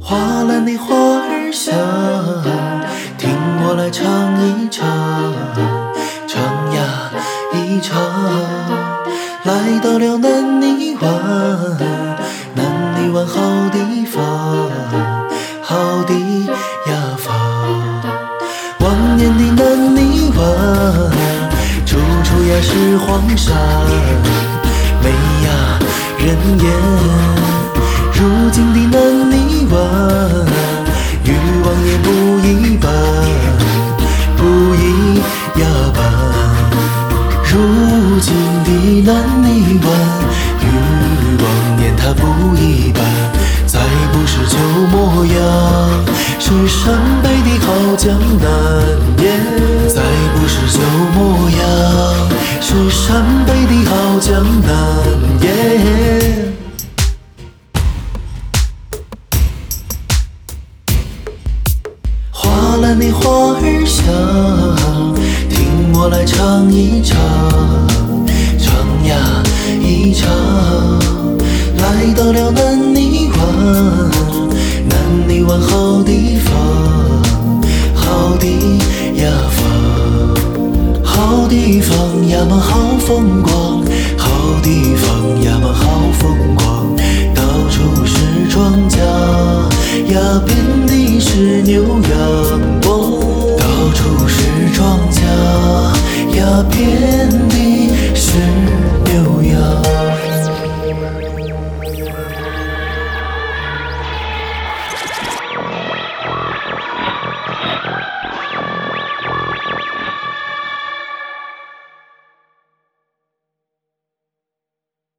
花篮的花儿香，听我来唱来到了南泥湾，南泥湾好地方，好地呀方。往年的南泥湾，处处呀是黄沙，美呀人烟。南泥湾，与往年它不一般，再不是旧模样，是陕北的好江南耶。再不是旧模样，是陕北的好江南耶。兰的花儿香，听我来唱一，唱到了南泥湾，南泥湾好地方，好地呀方，好地方呀嘛好风光，好地方呀嘛好风光，到处是庄稼呀，遍地是牛羊。